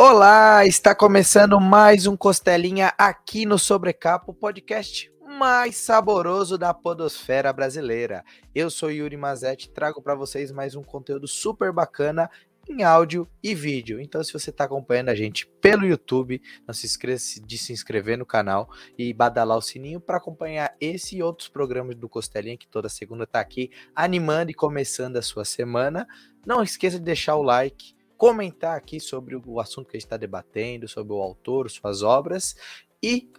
Olá, está começando mais um Costelinha aqui no Sobrecapo, podcast mais saboroso da podosfera brasileira. Eu sou Yuri Mazetti, trago para vocês mais um conteúdo super bacana em áudio e vídeo. Então, se você está acompanhando a gente pelo YouTube, não se esqueça de se inscrever no canal e badalar o sininho para acompanhar esse e outros programas do Costelinha, que toda segunda está aqui animando e começando a sua semana. Não esqueça de deixar o like, comentar aqui sobre o assunto que a gente está debatendo, sobre o autor, suas obras e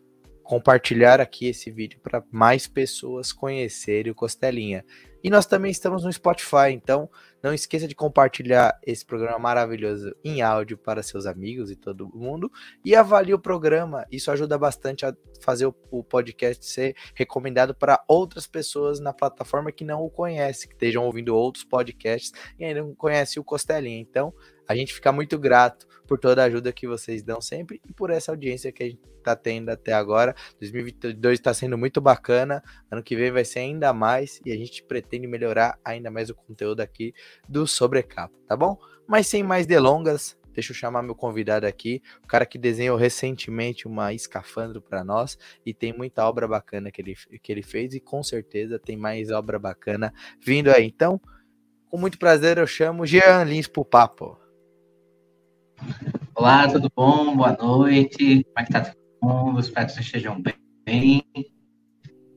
compartilhar aqui esse vídeo para mais pessoas conhecerem o Costelinha. E nós também estamos no Spotify, então não esqueça de compartilhar esse programa maravilhoso em áudio para seus amigos e todo mundo. E avalie o programa, isso ajuda bastante a fazer o, podcast ser recomendado para outras pessoas na plataforma que não o conhecem, que estejam ouvindo outros podcasts e ainda não conhecem o Costelinha. Então, a gente fica muito grato por toda a ajuda que vocês dão sempre e por essa audiência que a gente está tendo até agora. 2022 está sendo muito bacana. Ano que vem vai ser ainda mais e a gente pretende melhorar ainda mais o conteúdo aqui do Sobrecapa, tá bom? Mas sem mais delongas, deixa eu chamar meu convidado aqui, o cara que desenhou recentemente uma escafandro para nós e tem muita obra bacana que ele, que ele fez e com certeza tem mais obra bacana vindo aí. Então, com muito prazer eu chamo Jean Lins pro papo. Olá, tudo bom? Boa noite. Como é que tá todo mundo? Espero que vocês estejam bem.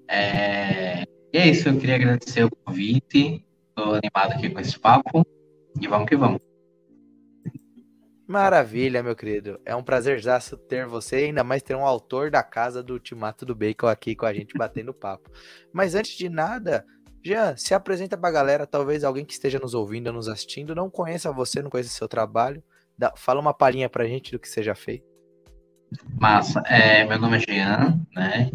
É... E é isso, eu queria agradecer o convite. Estou animado aqui com esse papo. E vamos que vamos. Maravilha, meu querido. É um prazer já ter você, ainda mais ter um autor da casa do Ultimato do Bacon aqui com a gente batendo papo. Mas antes de nada, Jean, se apresenta pra galera, talvez alguém que esteja nos ouvindo, nos assistindo, não conheça você, não conheça seu trabalho. Dá, fala uma palhinha pra gente do que você já fez. Massa. É, meu nome é Jean, né?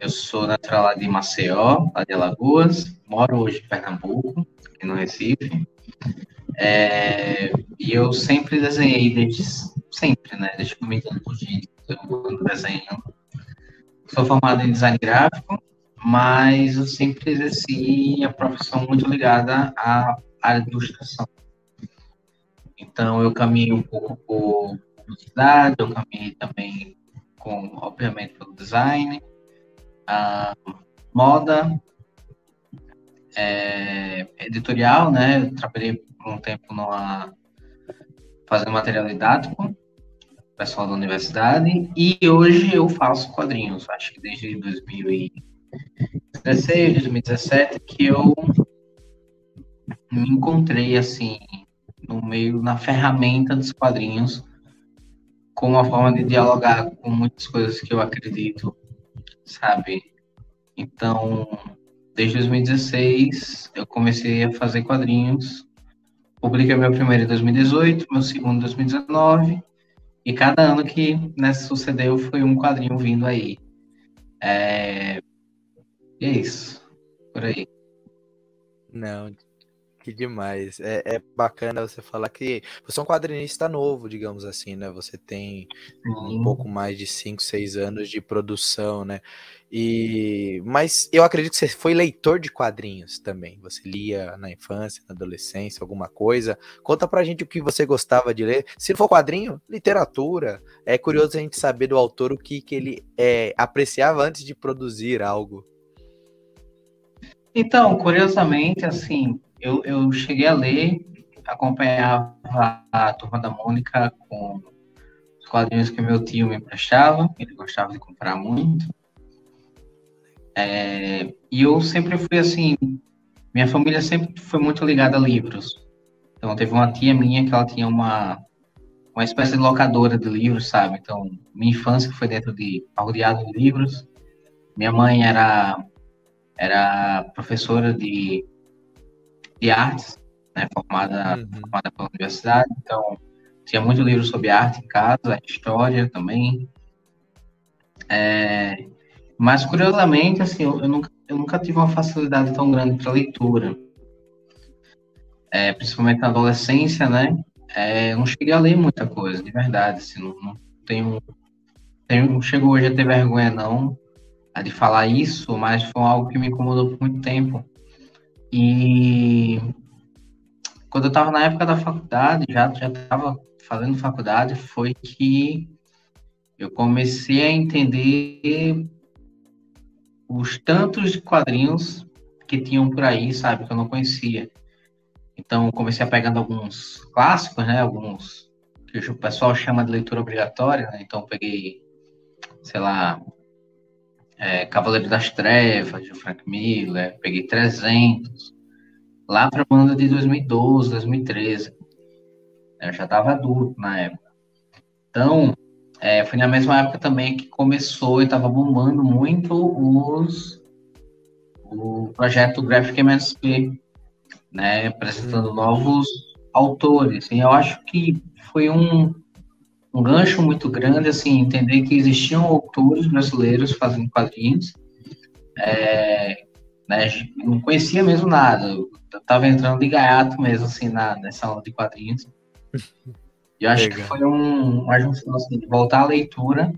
Eu sou natural lá de Maceió, lá de Alagoas. Moro hoje em Pernambuco, aqui no Recife. É, e eu sempre desenhei desde sempre, né? Desde que eu me eu ando desenhando. Sou formado em design gráfico, mas eu sempre exerci a profissão muito ligada à área de ilustração. Então, eu caminhei um pouco por publicidade, eu caminhei também com, obviamente, pelo design, a moda, é, editorial, né? Eu trabalhei por um tempo numa, fazendo material didático, pessoal da universidade, e hoje eu faço quadrinhos, acho que desde 2016, 2017, que eu me encontrei, assim, no meio, na ferramenta dos quadrinhos, com uma forma de dialogar com muitas coisas que eu acredito, sabe? Então, desde 2016, eu comecei a fazer quadrinhos. Publiquei meu primeiro em 2018, meu segundo em 2019, e cada ano que né, sucedeu foi um quadrinho vindo aí. É... E é isso, por aí. Não, que demais. É, é, bacana você falar que você é um quadrinista novo, digamos assim, né? Você tem um pouco mais de 5, 6 anos de produção, né? E mas eu acredito que você foi leitor de quadrinhos também. Você lia na infância, na adolescência, alguma coisa. Conta pra gente o que você gostava de ler. Se for quadrinho, literatura. É curioso a gente saber do autor o que, que ele é, apreciava antes de produzir algo. Então, curiosamente, assim, eu, eu cheguei a ler, acompanhava a Turma da Mônica com os quadrinhos que meu tio me emprestava, ele gostava de comprar muito. É, e eu sempre fui assim, minha família sempre foi muito ligada a livros. Então teve uma tia minha que ela tinha uma uma espécie de locadora de livros, sabe? Então minha infância foi dentro de rodeado de livros. Minha mãe era era professora de de artes, né, formada, uhum. formada pela universidade, então tinha muito livro sobre arte em casa, história também. É, mas curiosamente, assim, eu, eu, nunca, eu nunca tive uma facilidade tão grande para leitura. É, principalmente na adolescência, né? É, eu não cheguei a ler muita coisa, de verdade. Assim, não, não tenho, tenho, não chego hoje a ter vergonha, não, de falar isso, mas foi algo que me incomodou por muito tempo. E quando eu estava na época da faculdade, já já estava fazendo faculdade, foi que eu comecei a entender os tantos quadrinhos que tinham por aí, sabe, que eu não conhecia. Então, comecei a pegando alguns clássicos, né, alguns que o pessoal chama de leitura obrigatória, né? Então, peguei, sei lá, é, Cavaleiro das Trevas, de Frank Miller, peguei 300, lá para a banda de 2012, 2013. Eu já estava adulto na época. Então, é, foi na mesma época também que começou e estava bombando muito os o projeto Graphic MSP, né, apresentando uhum. novos autores. E eu acho que foi um, um gancho muito grande, assim, entender que existiam autores brasileiros fazendo quadrinhos. É, né, não conhecia mesmo nada, eu tava entrando de gaiato mesmo, assim, na, nessa aula de quadrinhos. E eu acho Legal. que foi um, uma junção, assim, de voltar à leitura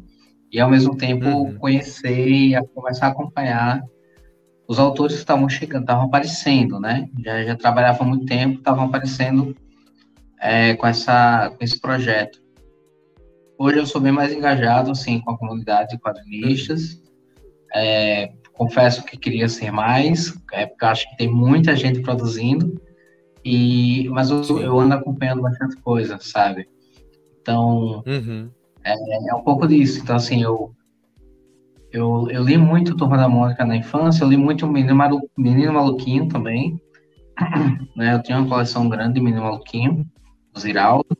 e, ao mesmo tempo, uhum. conhecer e começar a acompanhar os autores que estavam chegando, estavam aparecendo, né? Já, já trabalhava há muito tempo, estavam aparecendo é, com, essa, com esse projeto. Hoje eu sou bem mais engajado, assim, com a comunidade de quadrinistas. É, confesso que queria ser mais, é, porque acho que tem muita gente produzindo, e, mas eu, eu ando acompanhando bastante coisa, sabe? Então, uhum. é, é, um pouco disso. Então, assim, eu, eu, eu li muito Turma da Mônica na infância, eu li muito Menino, Malu, Menino Maluquinho também. né? Eu tinha uma coleção grande de Menino Maluquinho, do Ziraldo.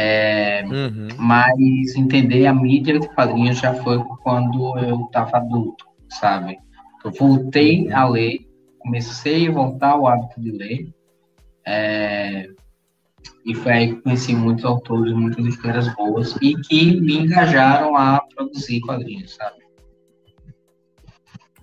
É, uhum. Mas entender a mídia de quadrinhos já foi quando eu estava adulto, sabe? Eu voltei a ler, comecei a voltar ao hábito de ler. É, e foi aí que conheci muitos autores, muitas histórias boas e que me engajaram a produzir quadrinhos, sabe?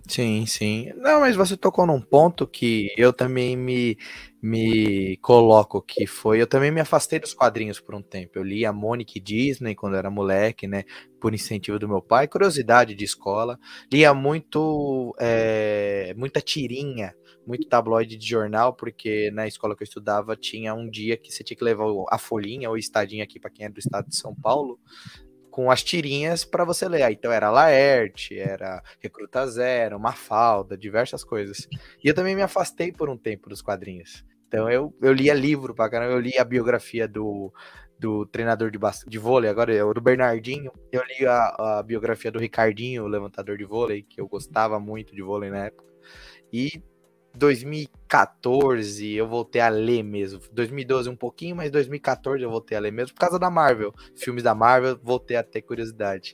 Sim, sim. Não, mas você tocou num ponto que eu também me, me coloco que foi. Eu também me afastei dos quadrinhos por um tempo. Eu li a Monique Disney quando era moleque, né? Por incentivo do meu pai, curiosidade de escola. Lia muito, é, muita tirinha, muito tabloide de jornal, porque na escola que eu estudava tinha um dia que você tinha que levar a folhinha ou estadinha aqui para quem é do estado de São Paulo, com as tirinhas para você ler. Então era Laerte, era Recruta Zero, Mafalda, diversas coisas. E eu também me afastei por um tempo dos quadrinhos. Então eu, eu lia livro pra caramba, eu li a biografia do, do treinador de, de vôlei, agora é o do Bernardinho. Eu li a, a biografia do Ricardinho, o levantador de vôlei, que eu gostava muito de vôlei na época. E 2014 eu voltei a ler mesmo. 2012 um pouquinho, mas 2014 eu voltei a ler mesmo por causa da Marvel. Filmes da Marvel, voltei a ter curiosidade.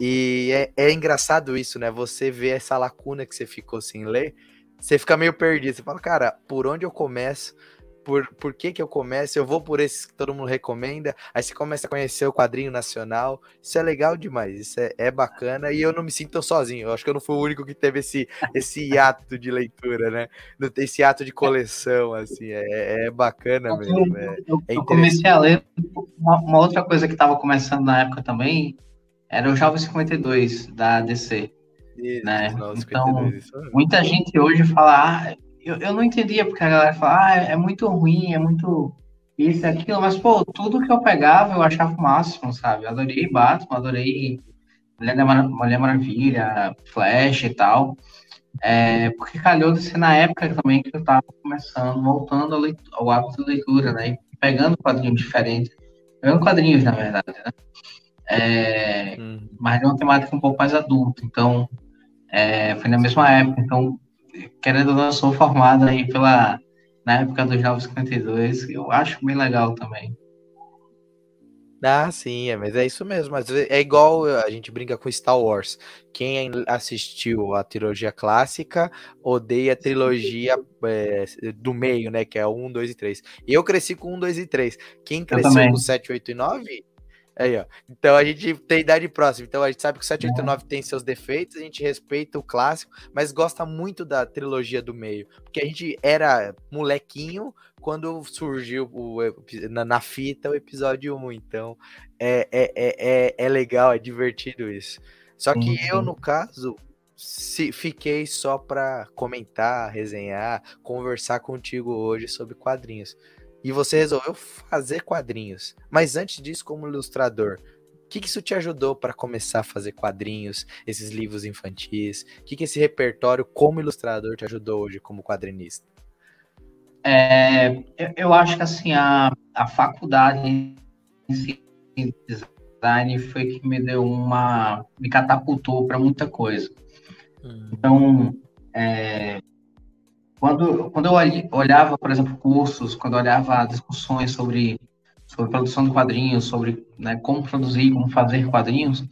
E é, é engraçado isso, né? Você vê essa lacuna que você ficou sem ler, você fica meio perdido. Você fala, cara, por onde eu começo? por, por que, que eu começo, eu vou por esses que todo mundo recomenda, aí você começa a conhecer o quadrinho nacional, isso é legal demais, isso é, é bacana, e eu não me sinto sozinho, eu acho que eu não fui o único que teve esse, esse ato de leitura, né, esse ato de coleção, assim, é, é bacana mesmo. É, eu, é eu comecei a ler, uma, uma outra coisa que estava começando na época também, era o Jovem 52, da DC, isso, né? então, muita gente hoje fala, ah, eu, eu não entendia porque a galera fala, ah, é muito ruim, é muito isso e aquilo, mas, pô, tudo que eu pegava eu achava o máximo, sabe? Eu adorei Batman, adorei Mulher, Mar Mulher Maravilha, Flash e tal. É, porque calhou de ser na época também que eu tava começando, voltando ao, ao hábito de leitura, né? E pegando quadrinhos diferentes. Pegando quadrinhos, na verdade, né? É, hum. Mas de uma temática um pouco mais adulta. Então, é, foi na mesma época. Então, querendo ou não, eu sou formado aí pela, na época dos 952, eu acho bem legal também. Ah, sim, é, mas é isso mesmo. Mas é igual a gente brinca com Star Wars. Quem assistiu a trilogia clássica odeia a trilogia é, do meio, né? Que é 1, 2 e 3. Eu cresci com 1, 2 e 3. Quem cresceu com 7, 8 e 9 Aí, ó. Então a gente tem idade próxima. Então a gente sabe que o 789 tem seus defeitos, a gente respeita o clássico, mas gosta muito da trilogia do meio. Porque a gente era molequinho quando surgiu o, na, na fita o episódio 1. Então é, é, é, é, é legal, é divertido isso. Só que uhum. eu, no caso, se, fiquei só para comentar, resenhar, conversar contigo hoje sobre quadrinhos. E você resolveu fazer quadrinhos. Mas antes disso, como ilustrador, o que, que isso te ajudou para começar a fazer quadrinhos, esses livros infantis? O que, que esse repertório como ilustrador te ajudou hoje como quadrinista? É, eu, eu, acho que assim a, a faculdade em design foi que me deu uma me catapultou para muita coisa. Hum. Então é, quando, quando eu olhava, por exemplo, cursos, quando eu olhava discussões sobre, sobre produção de quadrinhos, sobre né, como produzir, como fazer quadrinhos,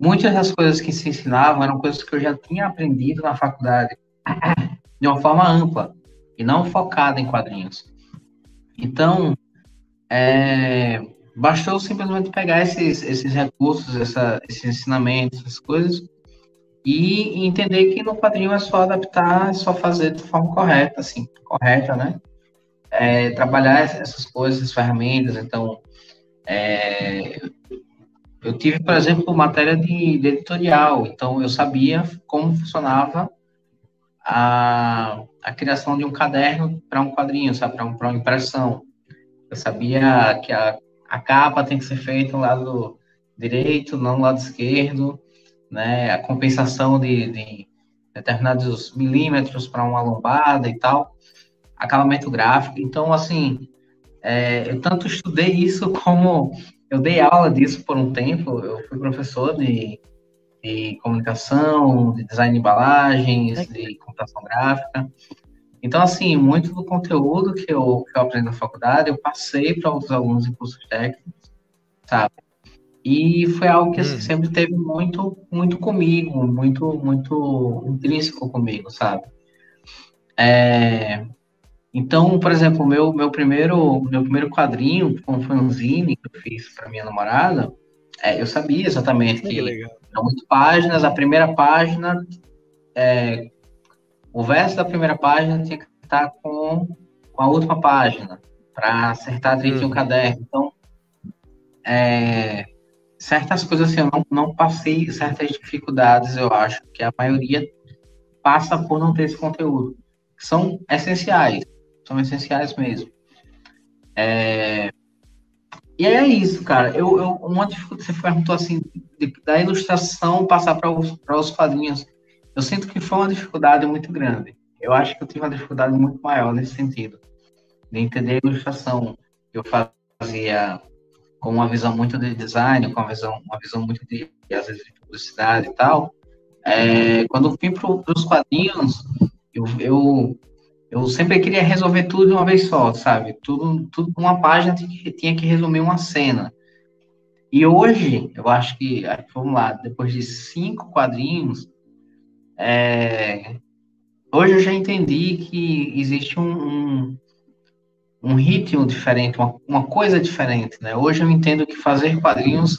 muitas das coisas que se ensinavam eram coisas que eu já tinha aprendido na faculdade, de uma forma ampla, e não focada em quadrinhos. Então, é, bastou simplesmente pegar esses, esses recursos, essa, esses ensinamentos, essas coisas, e entender que no quadrinho é só adaptar, é só fazer de forma correta, assim, correta, né? É, trabalhar essas coisas, essas ferramentas, então, é, eu tive, por exemplo, matéria de, de, editorial, então eu sabia como funcionava a, a criação de um caderno para um quadrinho, sabe, para um, uma impressão. Eu sabia que a, a capa tem que ser feita no lado direito, não no lado esquerdo, né, a compensação de, de determinados milímetros para uma lombada e tal, acabamento gráfico. Então, assim, é, eu tanto estudei isso como eu dei aula disso por um tempo. Eu fui professor de, de comunicação, de design de embalagens, de computação gráfica. Então, assim, muito do conteúdo que eu, que eu aprendi na faculdade, eu passei para outros alunos em cursos técnicos, sabe? E foi algo que assim, hum. sempre teve muito, muito comigo, muito, muito intrínseco comigo, sabe? É, então, por exemplo, meu meu primeiro meu primeiro quadrinho, como foi um zine que eu fiz para minha namorada, é, eu sabia exatamente que, que eram oito páginas. A primeira página, é, o verso da primeira página tinha que estar com, com a última página para acertar direitinho hum. o caderno. Então, é, certas coisas assim, eu não, não passei certas dificuldades, eu acho que a maioria passa por não ter esse conteúdo. São essenciais, são essenciais mesmo. É... E é isso, cara. Eu, eu, uma dificuldade, você perguntou assim, de, da ilustração passar para os, para os quadrinhos. Eu sinto que foi uma dificuldade muito grande. Eu acho que eu tive uma dificuldade muito maior nesse sentido, de entender a ilustração. Eu fazia com uma visão muito de design, com uma visão, uma visão muito de, às vezes, de publicidade e tal. É, quando eu vim para os quadrinhos, eu, eu, eu, sempre queria resolver tudo de uma vez só, sabe? Tudo, tudo uma página tinha que, tinha que resumir uma cena. E hoje, eu acho que, vamos lá, depois de cinco quadrinhos, é, hoje eu já entendi que existe um, um um ritmo diferente, uma, uma coisa diferente, né? Hoje eu entendo que fazer quadrinhos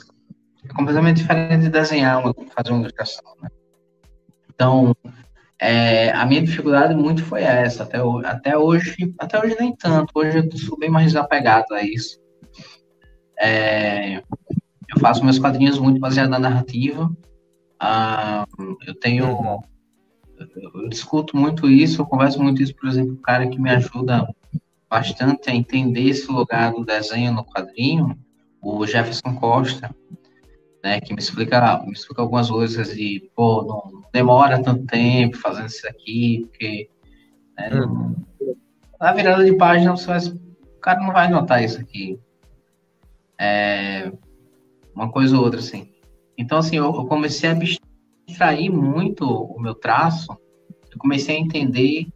é completamente diferente de desenhar, uma, fazer uma ilustração, né? Então, é, a minha dificuldade muito foi essa, até, até hoje, até hoje nem tanto, hoje eu sou bem mais desapegado a isso. É, eu faço meus quadrinhos muito baseados na narrativa, ah, eu tenho, uhum. eu discuto muito isso, eu converso muito isso, por exemplo, o cara que me ajuda bastante a entender esse lugar do desenho no quadrinho, o Jefferson Costa, né, que me explica, me explica algumas coisas de, pô, não demora tanto tempo fazendo isso aqui, porque né, uhum. na virada de página você vai, o cara não vai notar isso aqui. É, uma coisa ou outra, assim. Então, assim, eu, eu comecei a abstrair muito o meu traço, eu comecei a entender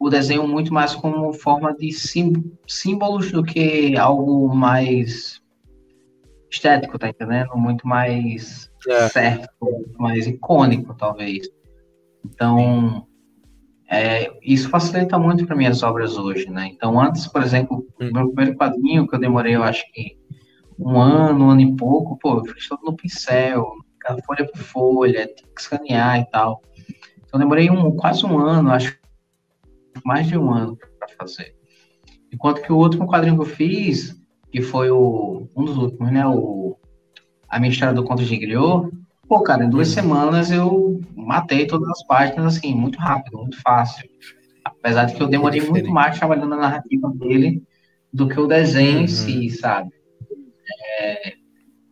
o desenho muito mais como forma de símbolos do que algo mais estético, tá entendendo? Muito mais é. certo, muito mais icônico, talvez. Então, é, isso facilita muito para minhas obras hoje, né? Então, antes, por exemplo, o hum. meu primeiro quadrinho, que eu demorei, eu acho que um ano, um ano e pouco, pô, eu fiz todo no pincel, folha por folha, tinha que escanear e tal. Então, demorei um, quase um ano, acho mais de um ano para fazer. Enquanto que o último quadrinho que eu fiz, que foi o, um dos últimos, né? O, a minha história do Conto de Griot, pô, cara, em duas uhum. semanas eu matei todas as páginas, assim, muito rápido, muito fácil. Apesar de que eu demorei é muito mais trabalhando na narrativa dele do que o desenho uhum. em si, sabe? É,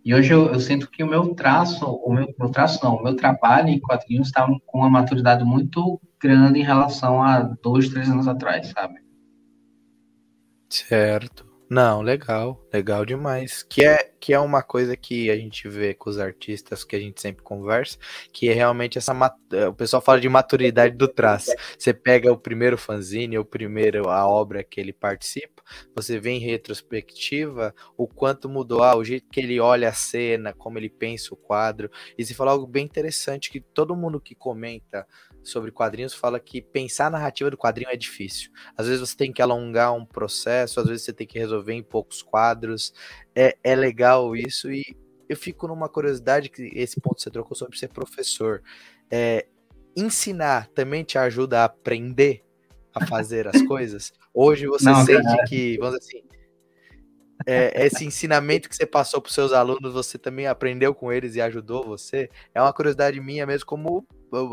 e hoje eu, eu, sinto que o meu traço, o meu, meu traço não, o meu trabalho em quadrinhos está com uma maturidade muito grande em relação a dois, três anos atrás, sabe? Certo. Não, legal, legal demais. Que é, que é uma coisa que a gente vê com os artistas que a gente sempre conversa, que é realmente essa. O pessoal fala de maturidade do traço. Você pega o primeiro fanzine, o primeiro, a obra que ele participa, você vê em retrospectiva o quanto mudou, ah, o jeito que ele olha a cena, como ele pensa o quadro. E você fala algo bem interessante que todo mundo que comenta sobre quadrinhos fala que pensar a narrativa do quadrinho é difícil. Às vezes você tem que alongar um processo, às vezes você tem que resolver em poucos quadros. É, é legal isso e eu fico numa curiosidade que esse ponto você trocou sobre ser professor. É, ensinar também te ajuda a aprender a fazer as coisas? Hoje você Não, sente cara. que, vamos dizer assim, é, esse ensinamento que você passou para os seus alunos, você também aprendeu com eles e ajudou você? É uma curiosidade minha mesmo, como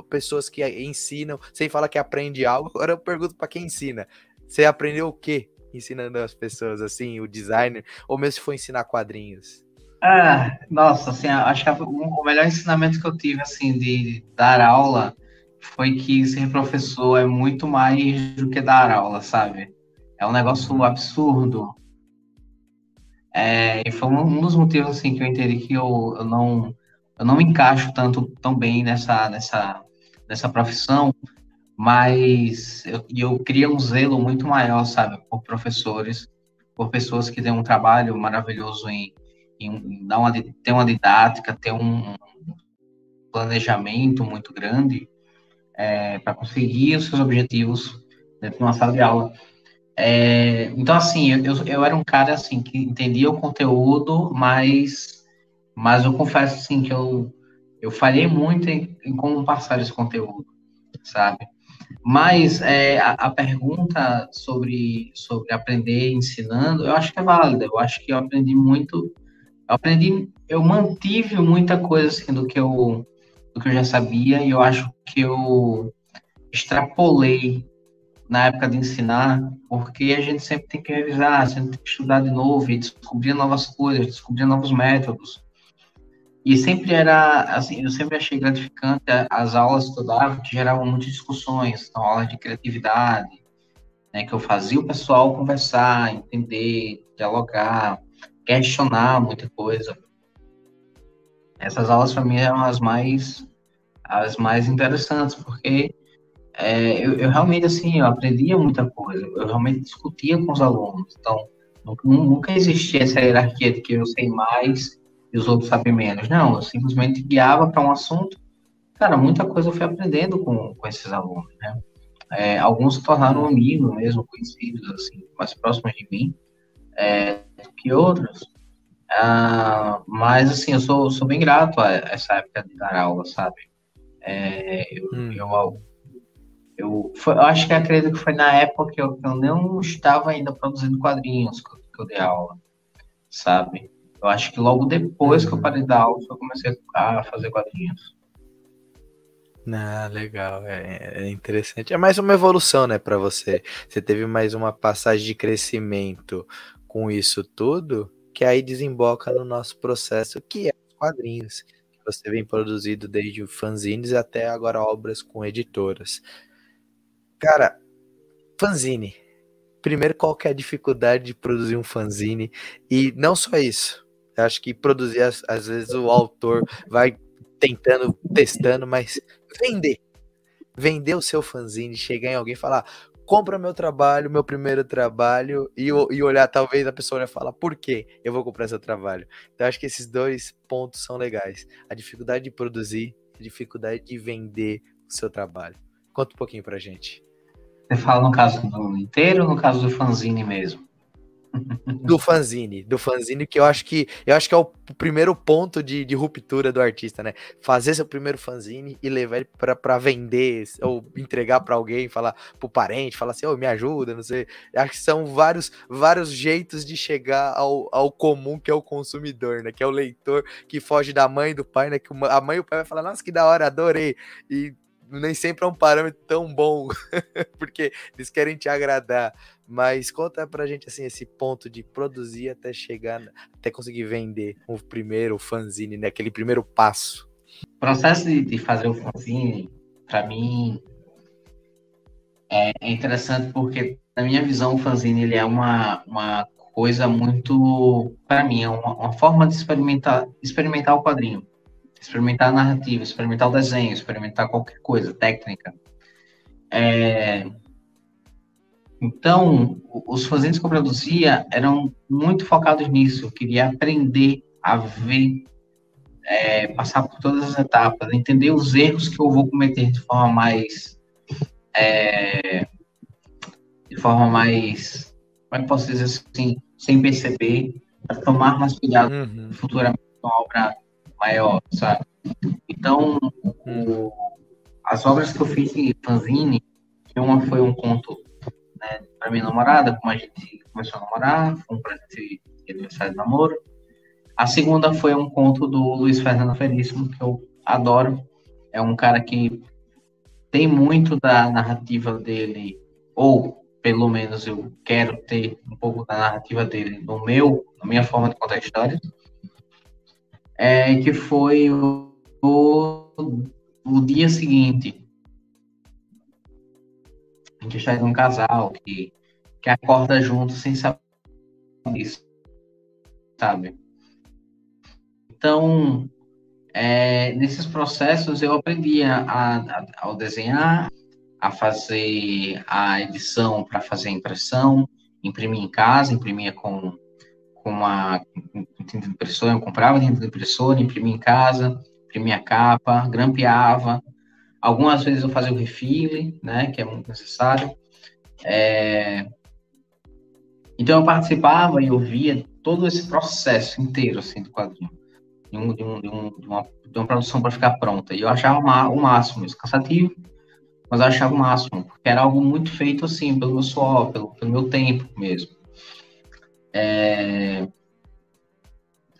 pessoas que ensinam, sem falar que aprende algo. Agora eu pergunto para quem ensina: você aprendeu o quê ensinando as pessoas, assim, o designer, ou mesmo se for ensinar quadrinhos? Ah, nossa, assim, acho que o melhor ensinamento que eu tive, assim, de dar aula foi que ser professor é muito mais do que dar aula, sabe? É um negócio absurdo. É, e foi um dos motivos, assim, que eu entendi que eu, eu não eu não me encaixo tanto tão bem nessa nessa nessa profissão, mas eu, eu queria um zelo muito maior, sabe, por professores, por pessoas que têm um trabalho maravilhoso em, em dar uma ter uma didática, ter um planejamento muito grande é, para conseguir os seus objetivos dentro de uma sala de aula. É, então, assim, eu, eu era um cara assim que entendia o conteúdo, mas mas eu confesso, assim, que eu, eu falhei muito em, em como passar esse conteúdo, sabe? Mas é, a, a, pergunta sobre, sobre aprender ensinando, eu acho que é válida. Eu acho que eu aprendi muito. Eu aprendi, eu mantive muita coisa assim, do que eu do que eu já sabia e eu acho que eu extrapolei na época de ensinar, porque a gente sempre tem que revisar, sempre tem que estudar de novo e descobrir novas coisas, descobrir novos métodos. E sempre era, assim, eu sempre achei gratificante as aulas que eu dava, que geravam muitas discussões, então, aulas de criatividade, né, que eu fazia o pessoal conversar, entender, dialogar, questionar muita coisa. Essas aulas, para mim, eram as mais, as mais interessantes, porque é, eu, eu, realmente, assim, eu aprendia muita coisa, eu realmente discutia com os alunos, então, nunca, existia essa hierarquia de que eu sei mais e os outros sabem menos. Não, eu simplesmente guiava para um assunto. Cara, muita coisa eu fui aprendendo com, com esses alunos, né? É, alguns se tornaram amigos mesmo, conhecidos, assim, mais próximos de mim é, que outros. Ah, mas, assim, eu sou, sou bem grato a essa época de dar aula, sabe? É, eu, hum. eu, eu, foi, eu, acho que acredito que foi na época que eu, que eu não estava ainda produzindo quadrinhos que eu, que eu dei aula, sabe? Eu acho que logo depois que eu parei da aula, eu comecei a fazer quadrinhos. Ah, legal, é, é, interessante. É mais uma evolução, né, para você. Você teve mais uma passagem de crescimento com isso tudo, que aí desemboca no nosso processo, que é os quadrinhos, você vem produzido desde fanzines até agora obras com editoras. Cara, fanzine. Primeiro, qual que é a dificuldade de produzir um fanzine? E não só isso, eu acho que produzir, às, vezes, o autor vai tentando, testando, mas vender. Vender o seu fanzine, chegar em alguém e falar: compra meu trabalho, meu primeiro trabalho, e, e olhar, talvez a pessoa olhe e falar, por que eu vou comprar seu trabalho? Então, acho que esses dois pontos são legais. A dificuldade de produzir, a dificuldade de vender o seu trabalho. Conta um pouquinho pra gente. Você fala no caso do inteiro ou no caso do fanzine mesmo? do fanzine, do fanzine que eu acho que eu acho que é o primeiro ponto de, de ruptura do artista, né? Fazer seu primeiro fanzine e levar ele para vender ou entregar para alguém, falar pro parente, falar assim, oh, me ajuda, não sei. Acho que são vários vários jeitos de chegar ao, ao comum que é o consumidor, né? Que é o leitor que foge da mãe do pai, né? Que a mãe e o pai vai falar, nossa, que da hora, adorei. E nem sempre é um parâmetro tão bom, porque eles querem te agradar. Mas conta pra gente assim esse ponto de produzir até chegar, até conseguir vender o primeiro fanzine, né? Aquele primeiro passo. O processo de, fazer o fanzine, para mim, é, é, interessante porque, na minha visão, o fanzine ele é uma, uma coisa muito, para mim, é uma, uma, forma de experimentar, experimentar o quadrinho, experimentar a narrativa, experimentar o desenho, experimentar qualquer coisa, técnica. É, então, os fanzines que eu produzia eram muito focados nisso. Eu queria aprender a ver, é, passar por todas as etapas, entender os erros que eu vou cometer de forma mais. É, de forma mais. Como é que posso dizer assim? Sem perceber, para tomar mais cuidado uhum. futuramente uma obra maior, sabe? Então, o, as obras que eu fiz em fanzine, uma foi um conto né, para minha namorada, como a gente começou a namorar, foi um presente de aniversário de namoro. A segunda foi um conto do Luiz Fernando Veríssimo, que eu adoro. É um cara que tem muito da narrativa dele, ou pelo menos eu quero ter um pouco da narrativa dele no meu, na minha forma de contar histórias. É, que foi o, o, o dia seguinte, a gente está um casal que, que acorda junto sem saber isso, sabe? Então, é, nesses processos eu aprendi a, a, ao desenhar, a fazer a edição para fazer a impressão, imprimir em casa, imprimia com, com uma tinta de impressora, eu comprava tinta de impressora, imprimia em casa, imprimia a capa, grampeava, Algumas vezes eu fazia o refile, né, que é muito necessário. É... Então eu participava e eu via todo esse processo inteiro assim, do quadrinho, de, um, de, um, de, de uma, uma produção para ficar pronta. E eu achava uma, o máximo, isso cansativo, mas eu achava o máximo, porque era algo muito feito assim, pelo meu suor, pelo, pelo meu tempo mesmo. É...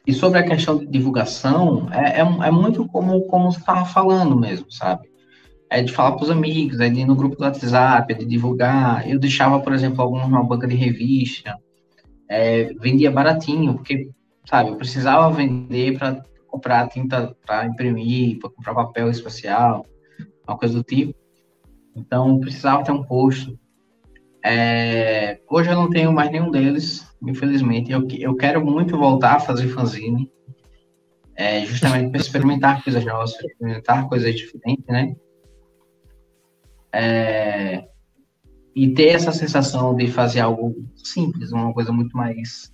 E sobre a questão de divulgação, é, é, é muito como, como você estava falando mesmo, sabe? é de falar para os amigos, é de ir no grupo do WhatsApp, é de divulgar. Eu deixava, por exemplo, alguns numa banca de revista, é, vendia baratinho, porque, sabe, eu precisava vender para comprar tinta para imprimir, para comprar papel especial, uma coisa do tipo. Então, precisava ter um posto. É, hoje eu não tenho mais nenhum deles, infelizmente. Eu, eu quero muito voltar a fazer fanzine, é, justamente para experimentar coisas novas, experimentar coisas diferentes, né? É, e ter essa sensação de fazer algo simples, uma coisa muito mais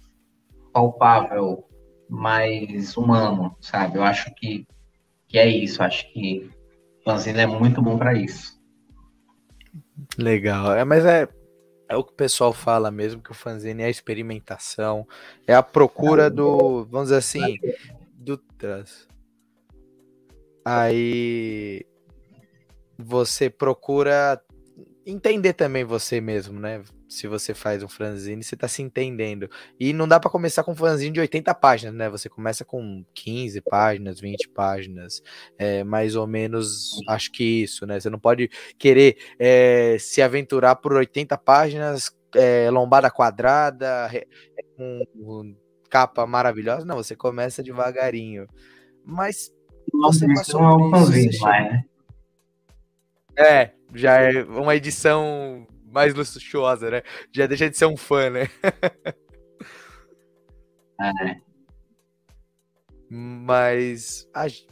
palpável, mais humano, sabe? Eu acho que, que é isso. Acho que fanzine é muito bom para isso. Legal. É, mas é, é o que o pessoal fala mesmo, que o fanzine é a experimentação, é a procura do, vamos dizer assim, do trans. Aí você procura entender também você mesmo, né? Se você faz um fanzine, você tá se entendendo. E não dá para começar com um fanzine de 80 páginas, né? Você começa com 15 páginas, 20 páginas, é, mais ou menos, acho que isso, né? Você não pode querer é, se aventurar por 80 páginas, é, lombada quadrada, com, com capa maravilhosa. Não, você começa devagarinho. Mas você passou por isso, fanzine, você né? É, já é uma edição mais luxuosa, né? Já deixa de ser um fã, né? é. Mas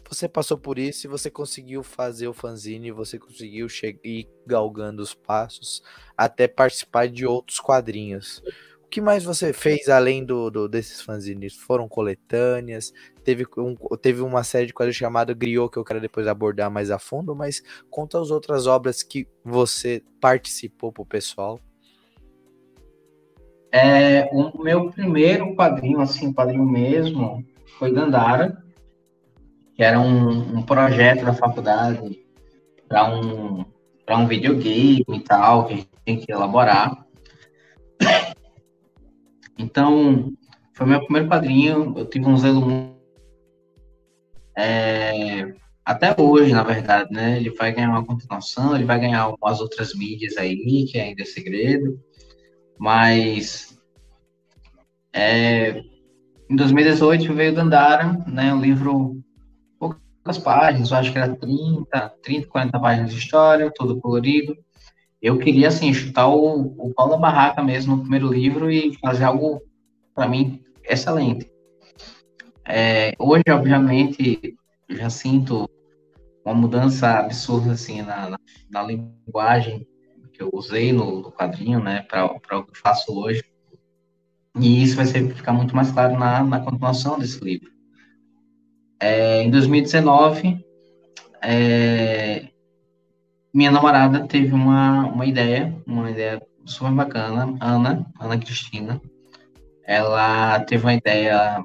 você passou por isso e você conseguiu fazer o fanzine, você conseguiu ir galgando os passos até participar de outros quadrinhos. Que mais você fez além do, do desses fanzines? Foram coletâneas? Teve, um, teve uma série de quadrinhos chamada Griot, que eu quero depois abordar mais a fundo, mas conta as outras obras que você participou pro pessoal. É, o meu primeiro quadrinho, assim, quadrinho mesmo, foi Gandara, que era um, um projeto da faculdade para um, um videogame e tal, que a gente tem que elaborar. Então, foi meu primeiro quadrinho, eu tive um zelo muito é, até hoje, na verdade, né? Ele vai ganhar uma continuação, ele vai ganhar as outras mídias aí, que ainda é segredo. Mas é, em 2018 veio Dandara, né? Um livro poucas páginas, eu acho que era 30, 30, 40 páginas de história, todo colorido. Eu queria, assim, chutar o, o pau da barraca mesmo no primeiro livro e fazer algo, para mim, excelente. É, hoje, obviamente, já sinto uma mudança absurda assim na, na, na linguagem que eu usei no, no quadrinho, né, para o que eu faço hoje. E isso vai ser, ficar muito mais claro na, na continuação desse livro. É, em 2019, é, minha namorada teve uma, uma ideia, uma ideia super bacana, Ana, Ana Cristina. Ela teve uma ideia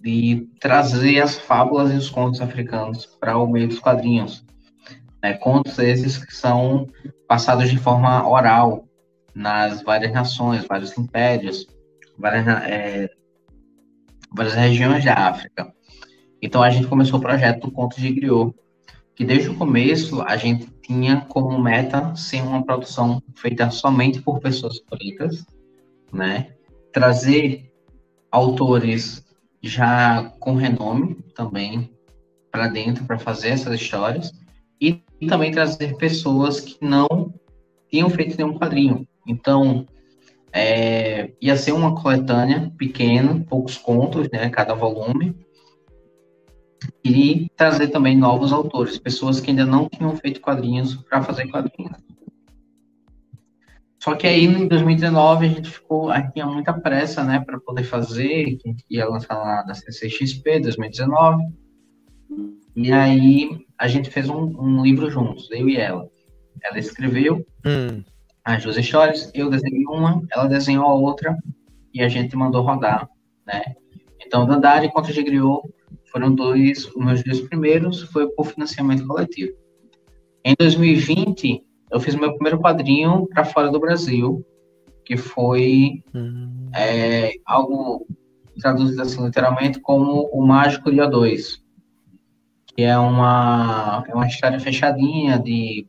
de trazer as fábulas e os contos africanos para o meio dos quadrinhos. Né? Contos esses que são passados de forma oral nas várias nações, vários impérios, várias, é, várias regiões da África. Então a gente começou o projeto do Conto de Griot, que desde o começo a gente tinha como meta ser uma produção feita somente por pessoas pretas, né? Trazer autores já com renome também para dentro para fazer essas histórias e, também trazer pessoas que não tinham feito nenhum quadrinho. Então, é, ia ser uma coletânea pequena, poucos contos, né, cada volume, e trazer também novos autores, pessoas que ainda não tinham feito quadrinhos para fazer quadrinhos. Só que aí em 2019 a gente ficou, a gente tinha muita pressa, né, para poder fazer, que ia lançar lá da CCXP 2019. E aí a gente fez um, um, livro juntos, eu e ela. Ela escreveu hum. as duas histórias, eu desenhei uma, ela desenhou a outra e a gente mandou rodar, né? Então, Dandara e Contra de Griot foram dois, os meus dois primeiros, foi por financiamento coletivo. Em 2020, eu fiz meu primeiro quadrinho para fora do Brasil, que foi hum. é, algo traduzido assim literalmente como O Mágico Dia 2, que é uma, é uma história fechadinha de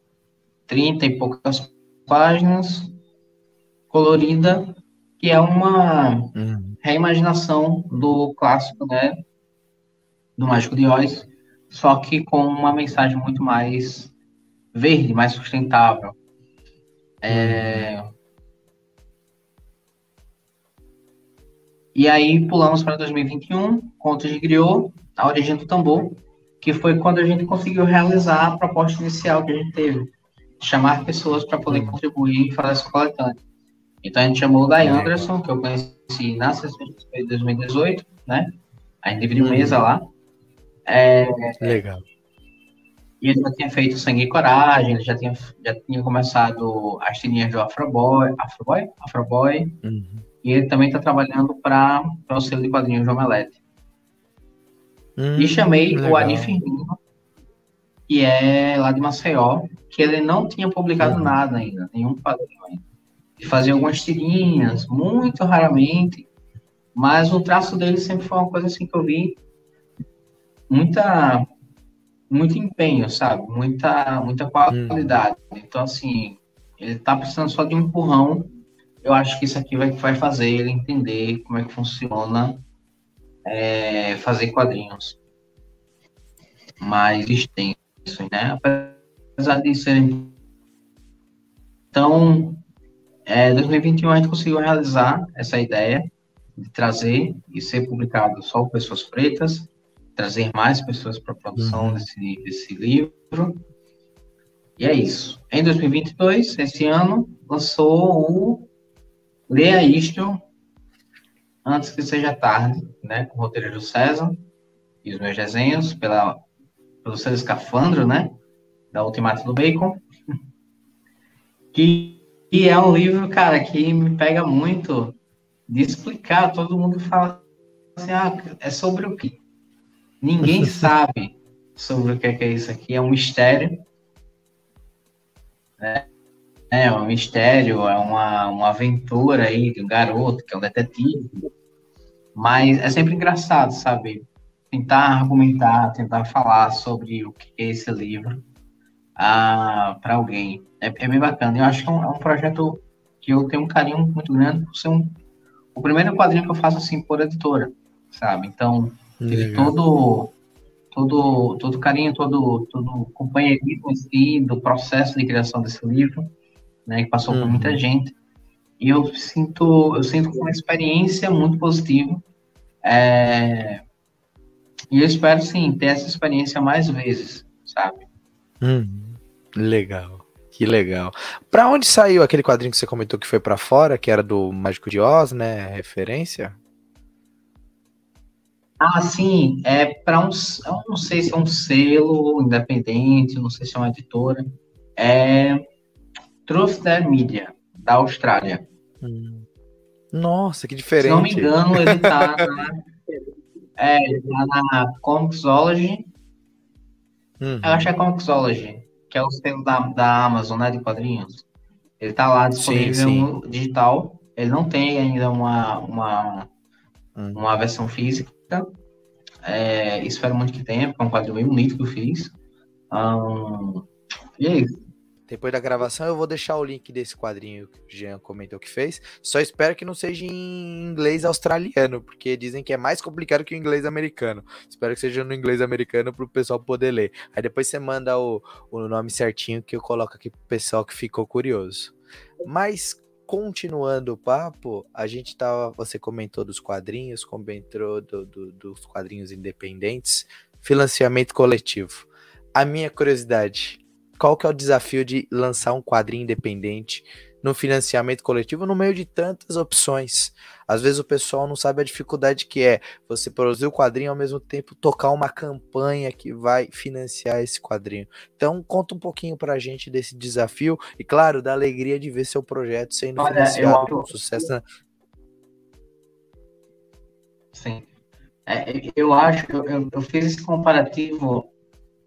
30 e poucas páginas, colorida, que é uma hum. reimaginação do clássico, né, do Mágico de Oz, só que com uma mensagem muito mais verde, mais sustentável. É... E aí pulamos para 2021, Contos de Griot, A Origem do Tambor, que foi quando a gente conseguiu realizar a proposta inicial que a gente teve, chamar pessoas para poder contribuir e fazer essa coletânea. Então a gente chamou o Dai Anderson, que eu conheci na sessão de 2018, né? A gente dividiu mesa lá. É... Legal. E ele já tinha feito Sangue e Coragem, ele já tinha, já tinha começado as tirinhas do Afroboy, Afroboy? Afroboy. Uhum. E ele também está trabalhando para o selo de quadrinhos Jomelete. Hum, e chamei legal. o Ari Firmino, que é lá de Maceió, que ele não tinha publicado uhum. nada ainda, nenhum quadrinho ainda. Ele fazia algumas tirinhas, muito raramente, mas o traço dele sempre foi uma coisa assim que eu vi muita muito empenho, sabe? Muita, muita qualidade. Hum. Então, assim, ele tá precisando só de um empurrão. Eu acho que isso aqui vai, vai fazer ele entender como é que funciona é, fazer quadrinhos mais extensos, né? Apesar de serem. Então, é, 2021 a gente conseguiu realizar essa ideia de trazer e ser publicado só por pessoas pretas, trazer mais pessoas para a produção uhum. desse, desse livro. E é isso. Em 2022, esse ano, lançou o Leia Isto Antes que Seja Tarde, né, com o roteiro do César e os meus desenhos pela, pelo seu escafandro, né, da Ultimato do Bacon. Que, que é um livro, cara, que me pega muito de explicar. Todo mundo fala assim, ah, é sobre o quê? Ninguém sabe sobre o que é, que é isso aqui, é um mistério. Né? É um mistério, é uma, uma aventura aí de um garoto que é um detetive. Mas é sempre engraçado, sabe? tentar argumentar, tentar falar sobre o que é esse livro ah, para alguém. É, é, bem bacana. Eu acho que é um, é um, projeto que eu tenho um carinho muito grande por ser um, o primeiro quadrinho que eu faço assim por editora, sabe? Então, teve todo todo todo carinho, todo todo companheirismo assim, do processo de criação desse livro, né, que passou uhum. por muita uhum. gente. E eu sinto eu sinto uma experiência muito positiva. É, e eu espero sim ter essa experiência mais vezes, sabe? Hum, legal. Que legal. Para onde saiu aquele quadrinho que você comentou que foi para fora, que era do Mágico de Oz, né? Referência? Ah, sim, é para um, eu não sei se é um selo independente, não sei se é uma editora. É Truth Media, da Austrália. Hum. Nossa, que diferente. Se não me engano, ele tá na, é, ele tá na Comixology. Uhum. Eu acho que é Comixology, que é o selo da, da Amazon, né, de quadrinhos. Ele tá lá disponível sim, sim. no digital. Ele não tem ainda uma, uma. Uma versão física. É, espero muito que tenha, porque é um quadrinho bem bonito que eu fiz. Um, e é isso. Depois da gravação, eu vou deixar o link desse quadrinho que o Jean comentou que fez. Só espero que não seja em inglês australiano, porque dizem que é mais complicado que o inglês americano. Espero que seja no inglês americano para o pessoal poder ler. Aí depois você manda o, o nome certinho que eu coloco aqui pro pessoal que ficou curioso. Mas continuando o papo, a gente tava. Você comentou dos quadrinhos, comentou do, do, dos quadrinhos independentes, financiamento coletivo. A minha curiosidade qual que é o desafio de lançar um quadrinho independente no financiamento coletivo no meio de tantas opções. Às vezes o pessoal não sabe a dificuldade que é você produzir o quadrinho ao mesmo tempo tocar uma campanha que vai financiar esse quadrinho. Então conta um pouquinho pra gente desse desafio e claro, da alegria de ver seu projeto sendo Olha, financiado com sucesso. Na... Sim. É, eu acho, eu, eu fiz esse comparativo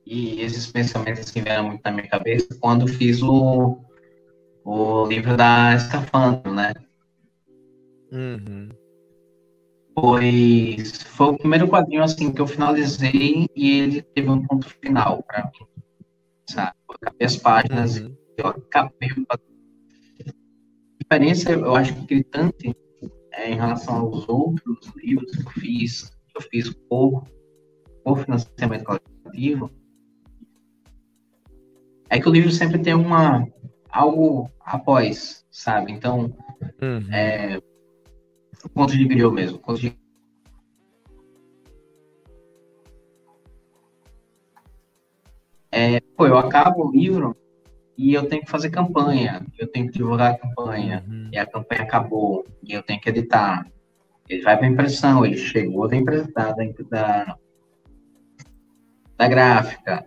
e esses pensamentos assim, vieram muito na minha cabeça quando fiz o, o livro da Escafandro, né? Uhum. Pois foi o primeiro quadrinho assim que eu finalizei e ele teve um ponto final para mim. Sabe? Eu acabei as páginas, uhum. eu acabei o A diferença, eu acho que gritante é, em relação aos outros livros que eu fiz, que eu fiz por, por financiamento coletivo, é que o livro sempre tem uma algo após, sabe? Então, uhum. é, ponto de mesmo. De... É, pô, eu acabo o livro e eu tenho que fazer campanha, eu tenho que divulgar a campanha, uhum. e a campanha acabou, e eu tenho que editar. Ele vai para impressão, ele chegou da, da, da, da gráfica,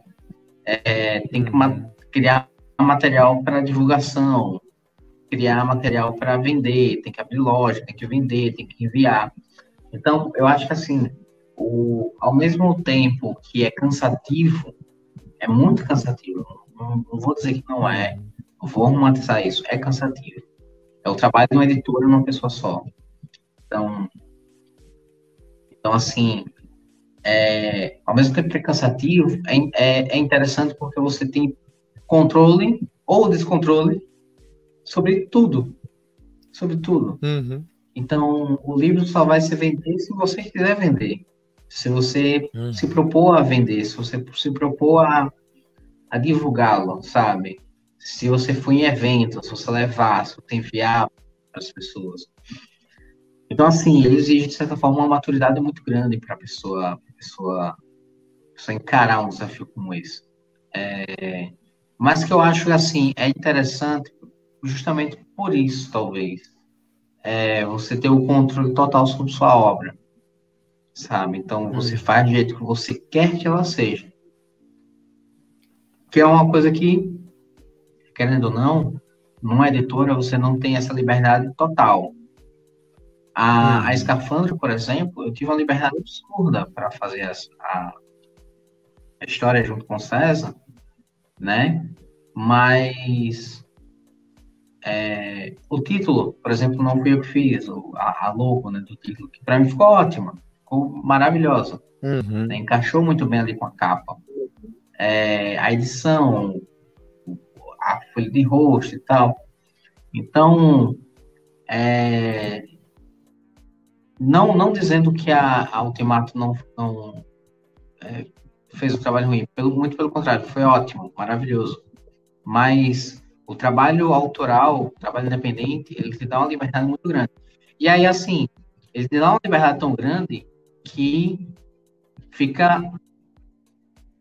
é, tem que uhum. criar material para divulgação, criar material para vender, tem que abrir loja, tem que vender, tem que enviar. Então, eu acho que assim, o, ao mesmo tempo que é cansativo, é muito cansativo. Não, não vou dizer que não é, vou romantizar isso, é cansativo. É o trabalho de uma editora numa pessoa só. Então, então assim, é, ao mesmo tempo que é cansativo, é, é, é interessante porque você tem controle ou descontrole sobre tudo. Sobre tudo. Uhum. Então, o livro só vai se vender se você quiser vender. Se você uhum. se propor a vender, se você se propor a, a divulgá-lo, sabe? Se você for em eventos, se você levar, se você enviar para as pessoas. Então, assim, ele exige, de certa forma, uma maturidade muito grande para a pessoa, pessoa, pessoa encarar um desafio como esse. É, mas que eu acho, assim, é interessante justamente por isso, talvez. É, você ter o controle total sobre sua obra, sabe? Então, você hum. faz do jeito que você quer que ela seja. Que é uma coisa que, querendo ou não, numa editora você não tem essa liberdade total. A, a Escafandro, por exemplo, eu tive uma liberdade absurda para fazer a, a, a, história junto com o César, né? Mas é, o título, por exemplo, não fui eu que fiz, a, a logo né, do título, que para mim ficou ótima. ficou maravilhosa. Uhum. né? Encaixou muito bem ali com a capa. É, a edição, a folha de rosto e tal. Então, é, não, não dizendo que a, a Ultimato não, não é, fez o trabalho ruim, pelo, muito pelo contrário, foi ótimo, maravilhoso. Mas o trabalho autoral, o trabalho independente, ele te dá uma liberdade muito grande. E aí, assim, ele te dá uma liberdade tão grande que fica.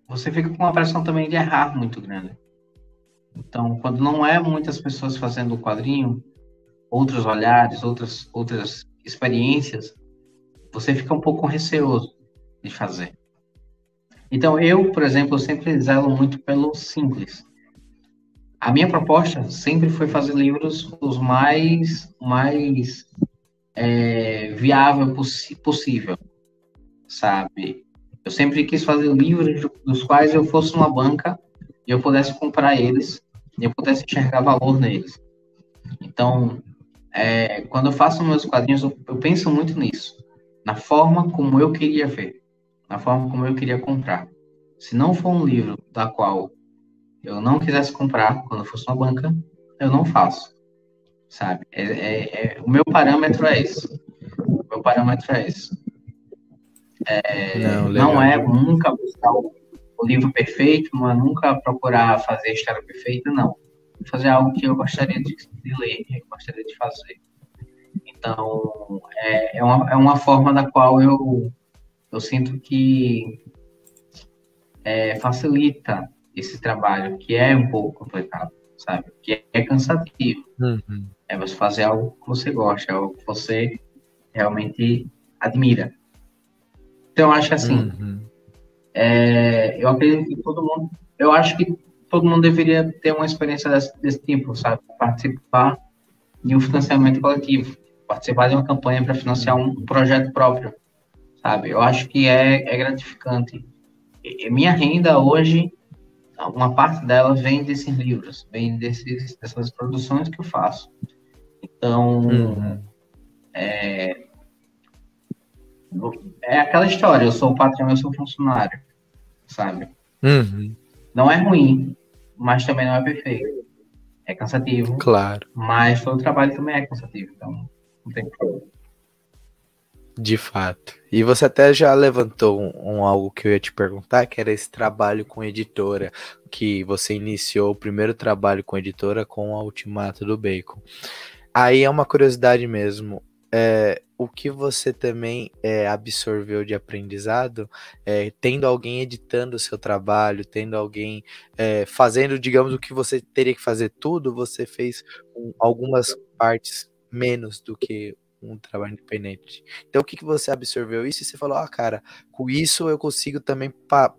Você fica com uma pressão também de errar muito grande. Então, quando não é muitas pessoas fazendo o quadrinho, outros olhares, outras, outras experiências, você fica um pouco receoso de fazer. Então, eu, por exemplo, sempre zelo muito pelo simples. A minha proposta sempre foi fazer livros os mais, mais é, viável possível, sabe? Eu sempre quis fazer livros dos quais eu fosse uma banca e eu pudesse comprar eles e eu pudesse enxergar valor neles. Então, é, quando eu faço meus quadrinhos, eu, eu penso muito nisso, na forma como eu queria ver, na forma como eu queria comprar. Se não for um livro da qual eu não quisesse comprar quando fosse uma banca, eu não faço, sabe? É, é, é, o meu parâmetro é esse. O meu parâmetro é esse. É, não, não, é nunca buscar o, o, livro perfeito, não é nunca procurar fazer a história perfeita, não. Fazer algo que eu gostaria de, de ler, que eu gostaria de fazer. Então, é, é, uma, é uma forma da qual eu, eu sinto que é, facilita esse trabalho, que é um pouco complicado, sabe? Que é cansativo. Uhum. É você fazer algo que você gosta, algo que você realmente admira. Então, eu acho assim, uhum. é, eu acredito que todo mundo, eu acho que todo mundo deveria ter uma experiência desse, desse tipo, sabe? Participar de um financiamento coletivo, participar de uma campanha para financiar um projeto próprio, sabe? Eu acho que é, é gratificante. E minha renda hoje uma parte dela vem desses livros, vem desses, dessas produções que eu faço. Então, uhum. é, é aquela história, eu sou o patrão, eu sou o funcionário, sabe? Uhum. Não é ruim, mas também não é perfeito. É cansativo. Claro. Mas todo trabalho também é cansativo, então não tem problema. De fato. E você até já levantou um, um, algo que eu ia te perguntar, que era esse trabalho com editora, que você iniciou o primeiro trabalho com editora com a Ultimato do Bacon. Aí é uma curiosidade mesmo. É, o que você também é, absorveu de aprendizado, é, tendo alguém editando o seu trabalho, tendo alguém é, fazendo, digamos, o que você teria que fazer tudo, você fez um, algumas partes menos do que um trabalho independente. Então, o que, que você absorveu isso e você falou, ah, cara, com isso eu consigo também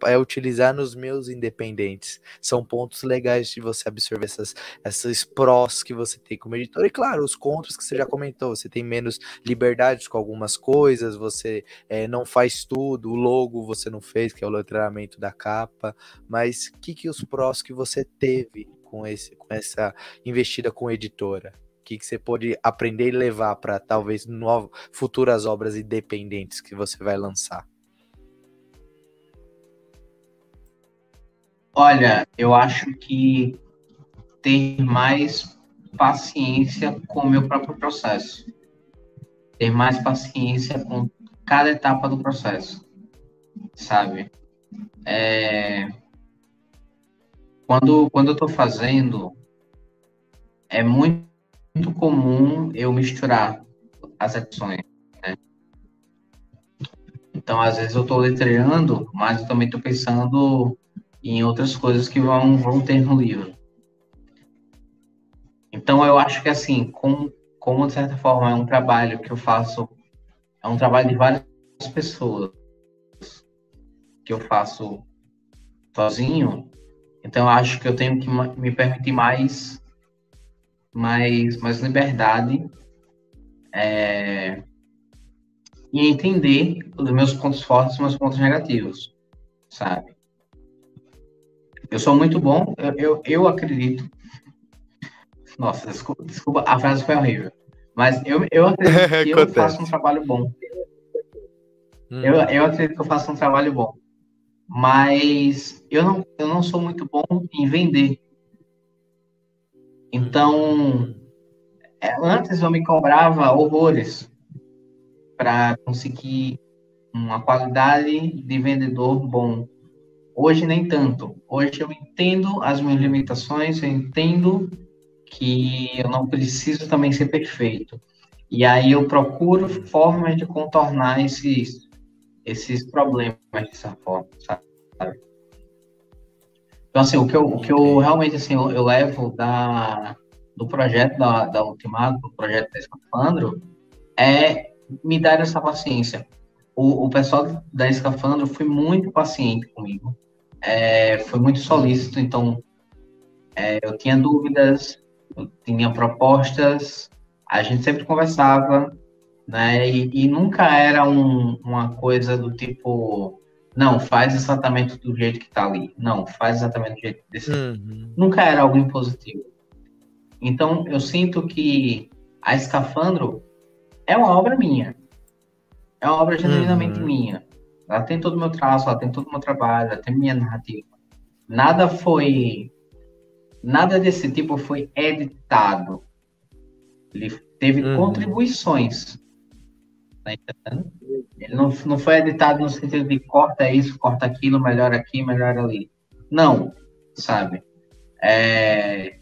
é, utilizar nos meus independentes. São pontos legais de você absorver essas, essas prós que você tem como editor. E claro, os contras que você já comentou, você tem menos liberdades com algumas coisas, você é, não faz tudo, o logo você não fez, que é o letramento da capa, mas o que, que os prós que você teve com, esse, com essa investida com editora? Que, que você pode aprender e levar para talvez novas, futuras obras independentes que você vai lançar? Olha, eu acho que ter mais paciência com o meu próprio processo. Ter mais paciência com cada etapa do processo, sabe? É... Quando, quando eu estou fazendo, é muito muito comum eu misturar as ações. Né? Então, às vezes eu estou letreando, mas eu também estou pensando em outras coisas que vão, vão ter no livro. Então, eu acho que, assim, como, como de certa forma é um trabalho que eu faço, é um trabalho de várias pessoas que eu faço sozinho, então eu acho que eu tenho que me permitir mais mais, mais liberdade é, e entender os meus pontos fortes e meus pontos negativos, sabe? Eu sou muito bom, eu, eu, eu acredito. Nossa, desculpa, desculpa, a frase foi horrível. Mas eu, eu acredito que eu faço um trabalho bom. Hum. Eu, eu acredito que eu faço um trabalho bom. Mas eu não, eu não sou muito bom em vender. Então, é, antes eu me cobrava horrores para conseguir uma qualidade de vendedor bom. Hoje nem tanto. Hoje eu entendo as minhas limitações, eu entendo que eu não preciso também ser perfeito. E aí eu procuro formas de contornar esses, esses problemas dessa forma, sabe? Então, assim, o que eu, o que eu realmente, assim, eu, eu levo da, do projeto da, da Ultimato, do projeto da Escafandro, é me dar essa paciência. O, o pessoal da Escafandro foi muito paciente comigo, é, foi muito solícito, então é, eu tinha dúvidas, eu tinha propostas, a gente sempre conversava, né? E, e nunca era um, uma coisa do tipo, não, faz exatamente do jeito que está ali. Não, faz exatamente do jeito desse. Uhum. Nunca era algo impositivo. Então, eu sinto que a Escafandro é uma obra minha. É uma obra genuinamente uhum. minha. Ela tem todo o meu traço, ela tem todo o meu trabalho, ela tem minha narrativa. Nada foi. Nada desse tipo foi editado. Ele teve uhum. contribuições. Tá entendendo? Ele não, não foi editado no sentido de corta isso, corta aquilo, melhora aqui, melhora ali. Não, sabe? É,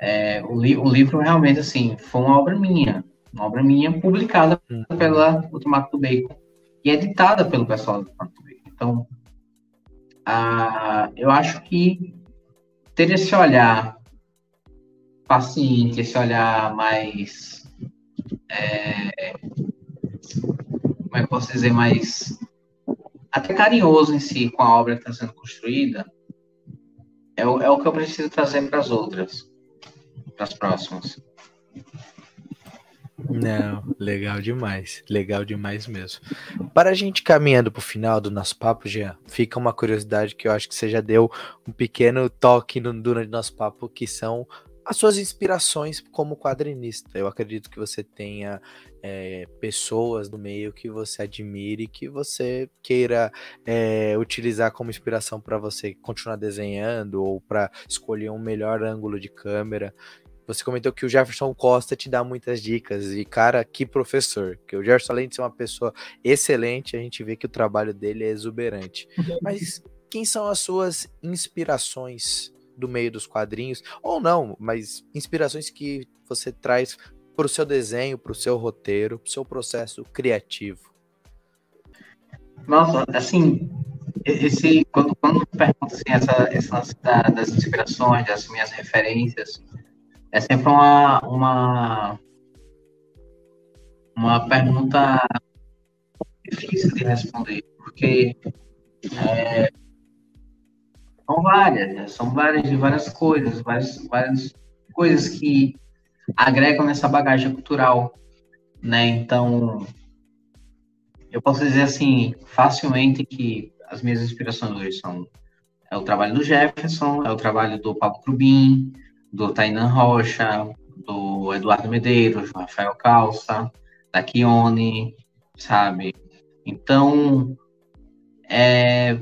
é, o, li, o livro realmente, assim, foi uma obra minha. Uma obra minha publicada uhum. pela Ultimato do Bacon e editada pelo pessoal do Ultimato do Bacon. Então, eu acho que ter esse olhar paciente, esse olhar mais. É, como é que posso dizer? Mais. até carinhoso em si com a obra que está sendo construída, é o, é o que eu preciso trazer para as outras, para as próximas. Não, legal demais, legal demais mesmo. Para a gente caminhando para o final do nosso papo, já fica uma curiosidade que eu acho que você já deu um pequeno toque no, durante nosso papo, que são as suas inspirações como quadrinista. Eu acredito que você tenha é, pessoas no meio que você admire, que você queira é, utilizar como inspiração para você continuar desenhando ou para escolher um melhor ângulo de câmera. Você comentou que o Jefferson Costa te dá muitas dicas e cara, que professor. Que o Jefferson além de ser uma pessoa excelente, a gente vê que o trabalho dele é exuberante. Mas quem são as suas inspirações do meio dos quadrinhos, ou não, mas inspirações que você traz para o seu desenho, para o seu roteiro, para o seu processo criativo? Nossa, assim, esse quando quando pergunto assim, essa, essa das inspirações, das minhas referências, é sempre uma uma uma pergunta difícil de responder, porque é, são várias, né? são várias de várias coisas, várias, várias coisas que agregam nessa bagagem cultural, né? Então, eu posso dizer assim, facilmente que as minhas inspirações hoje são é o trabalho do Jefferson, é o trabalho do Pablo Crubin, do Tainan Rocha, do Eduardo Medeiros, do Rafael Calça, da Kione, sabe? Então, é,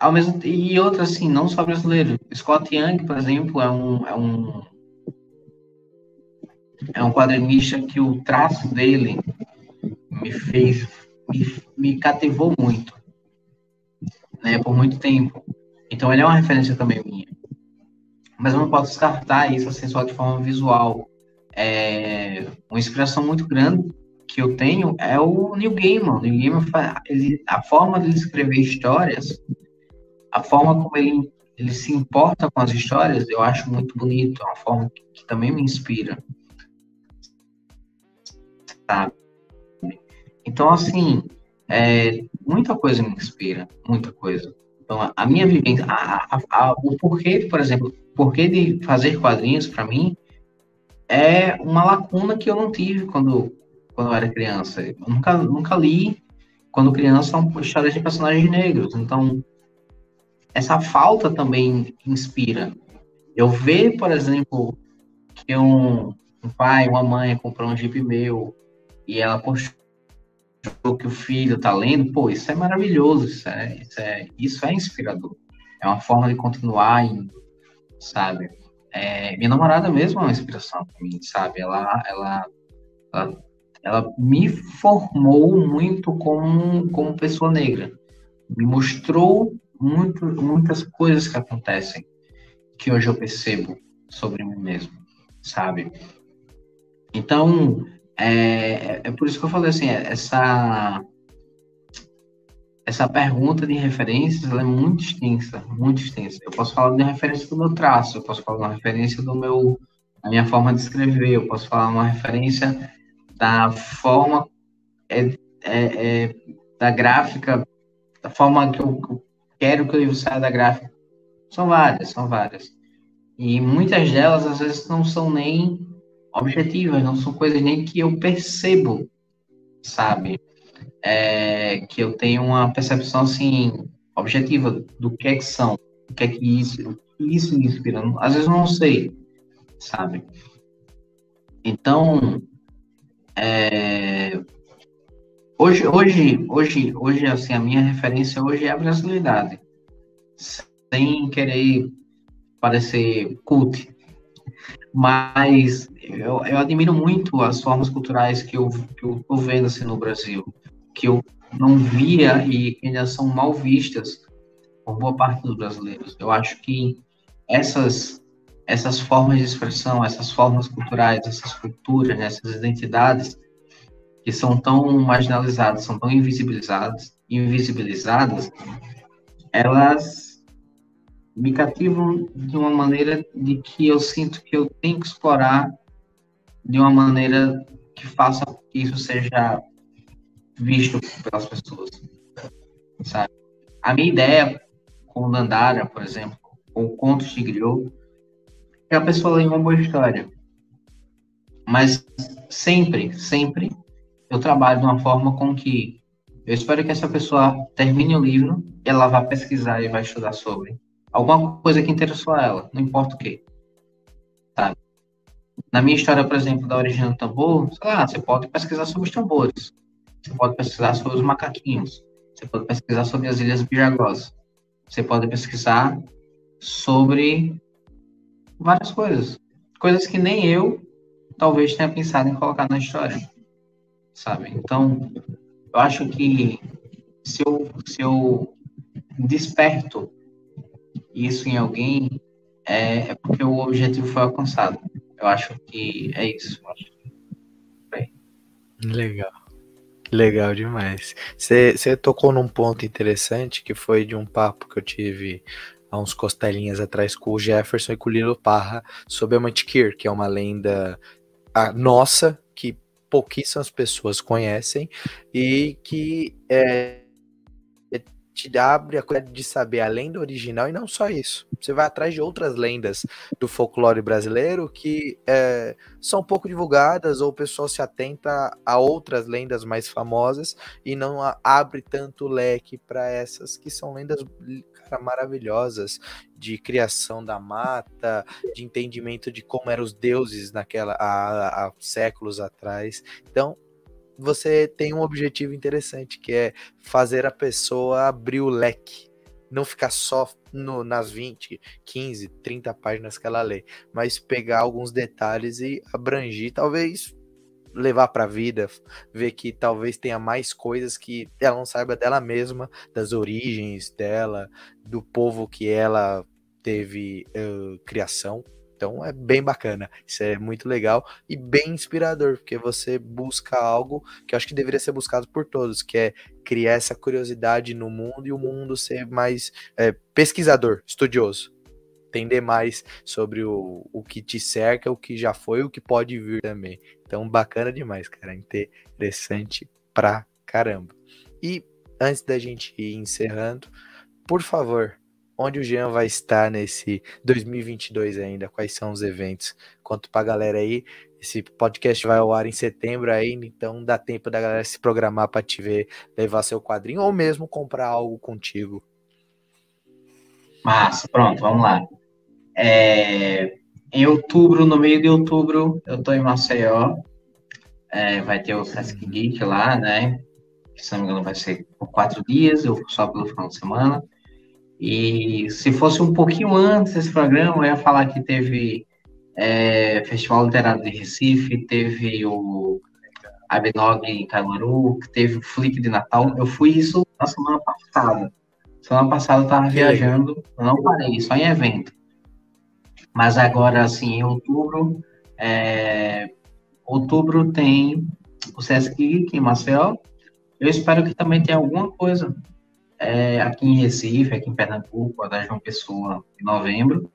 ao mesmo e outra assim, não só brasileiro. Scott Young, por exemplo, é um é um é um quadrinista que o traço dele me fez me, me cativou muito, né, por muito tempo. Então ele é uma referência também minha. Mas eu não posso descartar isso assim só de forma visual. É uma inspiração muito grande que eu tenho é o Neil Gaiman. O Neil Gaiman, ele, a forma de escrever histórias a forma como ele, ele se importa com as histórias, eu acho muito bonito, é uma forma que, que também me inspira. Sabe? Então, assim, é, muita coisa me inspira, muita coisa. Então, a, a minha vivência, a, a, o porquê, por exemplo, o porquê de fazer quadrinhos, para mim, é uma lacuna que eu não tive quando, quando eu era criança. Eu nunca, nunca li, quando criança, histórias de personagens negros. Então, essa falta também inspira. Eu ver, por exemplo, que um, um pai, uma mãe comprou um Jeep meu e ela postou que o filho está lendo, pô, isso é maravilhoso, isso é, isso é, isso é inspirador. É uma forma de continuar indo, sabe? É, minha namorada mesmo é uma inspiração para mim, sabe? Ela, ela, ela, ela, me formou muito como, como pessoa negra. Me mostrou muito, muitas coisas que acontecem que hoje eu percebo sobre mim mesmo, sabe? Então, é, é por isso que eu falei assim, essa essa pergunta de referências é muito extensa, muito extensa. Eu posso falar de referência do meu traço, eu posso falar de uma referência do meu, da minha forma de escrever, eu posso falar uma referência da forma é, é, é, da gráfica, da forma que eu quero que o livro saia da gráfica. São várias, são várias. E muitas delas, às vezes, não são nem objetivas, não são coisas nem que eu percebo, sabe? é, que eu tenho uma percepção assim objetiva do que é que são, o que é que isso, isso me inspira. Às vezes eu não sei, sabe? Então, é, hoje, hoje, hoje, hoje, assim, a minha referência hoje é a brasilidade, sem querer parecer cult, mas eu, eu admiro muito as formas culturais que eu, que eu tô vendo assim, no Brasil que eu não via e ainda são mal vistas por boa parte dos brasileiros. Eu acho que essas essas formas de expressão, essas formas culturais, essas culturas, né, essas identidades que são tão marginalizadas, são tão invisibilizadas, invisibilizadas, elas me cativam de uma maneira de que eu sinto que eu tenho que explorar de uma maneira que faça que isso seja visto pelas pessoas, sabe? A minha ideia com Dandara, por exemplo, com o Contos de Griot, é a pessoa ler uma boa história. Mas sempre, sempre, eu trabalho de uma forma com que eu espero que essa pessoa termine o livro e ela vá pesquisar e vai estudar sobre alguma coisa que interessou a ela, não importa o que. Sabe? Na minha história, por exemplo, da origem do tambor, sei lá, você pode pesquisar sobre os tambores. Você pode pesquisar sobre os macaquinhos. Você pode pesquisar sobre as Ilhas Bijagós. Você pode pesquisar sobre várias coisas. Coisas que nem eu talvez tenha pensado em colocar na história. Sabe? Então, eu acho que se eu, se eu desperto isso em alguém, é, é porque o objetivo foi alcançado. Eu acho que é isso. Legal. Legal demais. Você tocou num ponto interessante que foi de um papo que eu tive há uns costelinhas atrás com o Jefferson e com o Lilo Parra sobre a Mantiqueira, que é uma lenda nossa pouquíssimas pessoas conhecem e que é, te abre a coisa de saber a lenda original e não só isso. Você vai atrás de outras lendas do folclore brasileiro que é, são pouco divulgadas ou o pessoal se atenta a outras lendas mais famosas e não abre tanto leque para essas que são lendas cara, maravilhosas de criação da mata, de entendimento de como eram os deuses naquela há, há séculos atrás. Então você tem um objetivo interessante, que é fazer a pessoa abrir o leque. Não ficar só no, nas 20, 15, 30 páginas que ela lê, mas pegar alguns detalhes e abrangir, talvez levar para a vida, ver que talvez tenha mais coisas que ela não saiba dela mesma, das origens dela, do povo que ela teve uh, criação. Então é bem bacana, isso é muito legal e bem inspirador, porque você busca algo que eu acho que deveria ser buscado por todos, que é criar essa curiosidade no mundo e o mundo ser mais é, pesquisador, estudioso. Entender mais sobre o, o que te cerca, o que já foi, o que pode vir também. Então, bacana demais, cara. Interessante pra caramba. E antes da gente ir encerrando, por favor, onde o Jean vai estar nesse 2022 ainda, quais são os eventos. Conto pra galera aí, esse podcast vai ao ar em setembro ainda, então dá tempo da galera se programar para te ver, levar seu quadrinho ou mesmo comprar algo contigo. Massa, pronto, vamos lá. É, em outubro, no meio de outubro, eu tô em Maceió, é, vai ter o Sesc Geek lá, né? se não me engano vai ser por quatro dias, eu só pelo final de semana. E se fosse um pouquinho antes desse programa, eu ia falar que teve é, Festival Literário de Recife, teve o Abenog em Caruaru, que teve o Flick de Natal. Eu fui isso na semana passada. Semana passada eu estava viajando, eu não parei, só em evento. Mas agora, assim, em outubro, é, outubro tem o Sesc Geek em Maceió. Eu espero que também tenha alguma coisa é, aqui em Recife, aqui em Pernambuco, da João Pessoa, em novembro.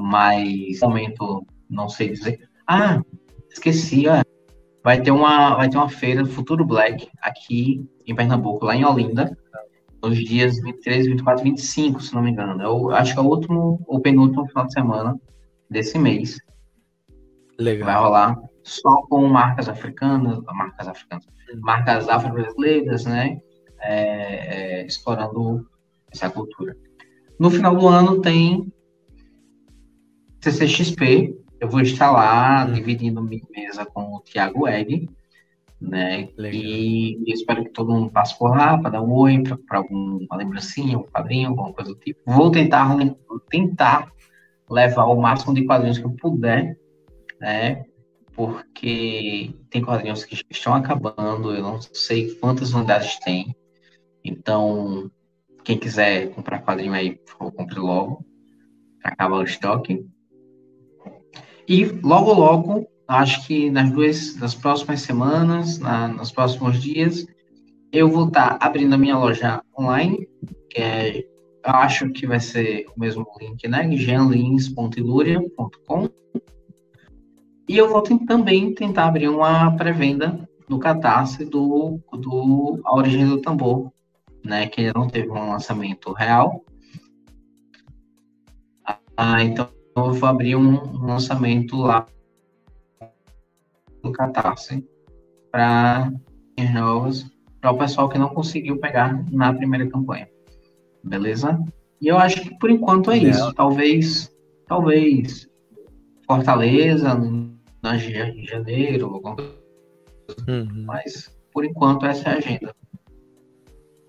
Mas, no momento, não sei dizer. Ah, esqueci, ó. Vai ter uma, vai ter uma feira Futuro Black aqui em Pernambuco, lá em Olinda, nos dias 23, 24, 25, se não me engano. Eu acho que é o último ou penúltimo final de semana desse mês. Legal. Vai rolar só com marcas africanas, marcas africanas, marcas afro-brasileiras, né? É, é, explorando essa cultura. No final do ano tem CCXP, eu vou estar lá hum. dividindo minha mesa com o Thiago Egg, né? Legal. E espero que todo mundo passe por lá para dar um oi, para alguma lembrancinha, um quadrinho, alguma coisa do tipo. Vou tentar, tentar levar o máximo de quadrinhos que eu puder, né? Porque tem quadrinhos que estão acabando, eu não sei quantas unidades tem. Então, quem quiser comprar quadrinho aí, por favor, compre logo. Acaba o estoque. E logo, logo, acho que nas duas, nas próximas semanas, na, nos próximos dias, eu vou estar tá abrindo a minha loja online, que é, acho que vai ser o mesmo link, né? jeanlins.iluria.com. E eu vou também tentar abrir uma pré-venda no Catarse do, do A Origem do Tambor, né? Que não teve um lançamento real. Ah, então eu vou abrir um, lançamento lá no Catarse para novas para o pessoal que não conseguiu pegar na primeira campanha. Beleza? E eu acho que por enquanto é isso. Talvez, talvez Fortaleza na em janeiro, uhum. mas por enquanto essa é a agenda.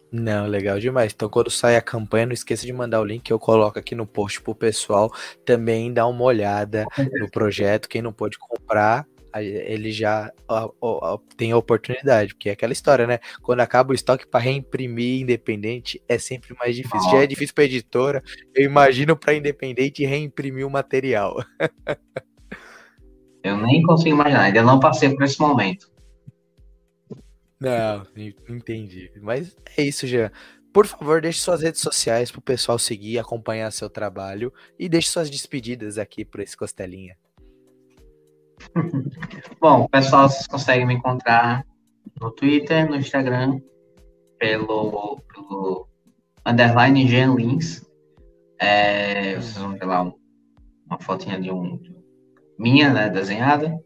Não, legal demais. Então, quando sair a campanha, não esqueça de mandar o link que eu coloco aqui no post pro pessoal também dar uma olhada no projeto. Quem não pode comprar, ele já ó, ó, tem a oportunidade, porque é aquela história, né? Quando acaba o estoque para reimprimir independente é sempre mais difícil. Já é difícil para editora, eu imagino para independente reimprimir o material. eu nem consigo imaginar, ainda não passei por esse momento. Não, entendi. Mas é isso, Jean. Por favor, deixe suas redes sociais para o pessoal seguir, acompanhar seu trabalho e deixe suas despedidas aqui para esse Costelinha. Bom, pessoal, vocês conseguem me encontrar no Twitter, no Instagram, pelo, pelo underline Jean Lins. É, vocês vão ver lá uma fotinha de um minha, né, desenhada.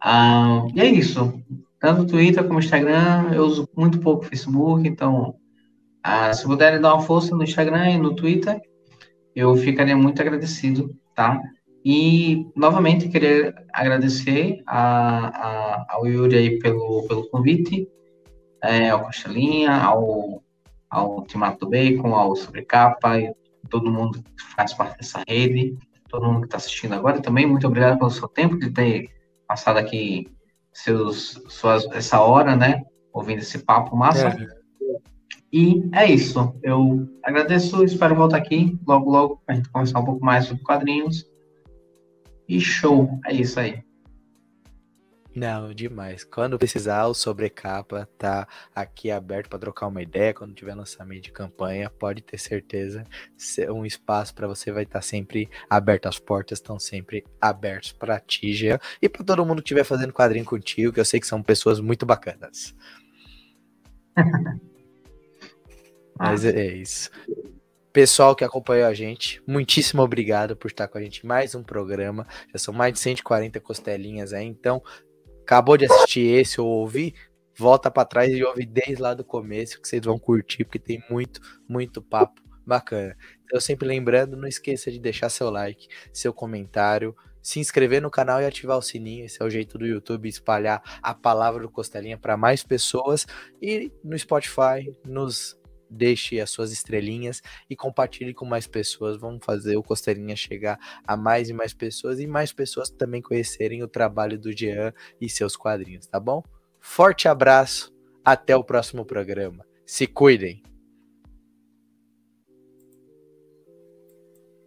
Ah, e é isso tanto Twitter como Instagram. Eu uso muito pouco Facebook, então, ah, se puderem dar uma força no Instagram e no Twitter, eu ficaria muito agradecido, tá? E, novamente, queria agradecer a, a, ao Yuri aí pelo, pelo convite, é, ao Costelinha, ao, ao Timato Bacon, ao Sobrecapa, e todo mundo que faz parte dessa rede, todo mundo que está assistindo agora também. Muito obrigado pelo seu tempo de ter passado aqui seus, suas, essa hora, né? Ouvindo esse papo massa. É. E é isso. Eu agradeço, espero voltar aqui logo, logo, para a gente conversar um pouco mais sobre quadrinhos. E show, é isso aí. Não, demais. Quando precisar, o Sobrecapa tá aqui aberto para trocar uma ideia. Quando tiver lançamento de campanha, pode ter certeza, um espaço para você vai estar tá sempre aberto. As portas estão sempre abertas para ti, Jean, e para todo mundo que estiver fazendo quadrinho contigo, que eu sei que são pessoas muito bacanas. Mas é isso. Pessoal que acompanhou a gente, muitíssimo obrigado por estar com a gente em mais um programa. Já são mais de 140 costelinhas aí, então acabou de assistir esse ou ouvir, volta para trás e ouve desde lá do começo, que vocês vão curtir, porque tem muito, muito papo bacana. Então, sempre lembrando, não esqueça de deixar seu like, seu comentário, se inscrever no canal e ativar o sininho. Esse é o jeito do YouTube espalhar a palavra do Costelinha para mais pessoas. E no Spotify, nos deixe as suas estrelinhas e compartilhe com mais pessoas. Vamos fazer o Costelinha chegar a mais e mais pessoas e mais pessoas também conhecerem o trabalho do Jean e seus quadrinhos, tá bom? Forte abraço, até o próximo programa. Se cuidem!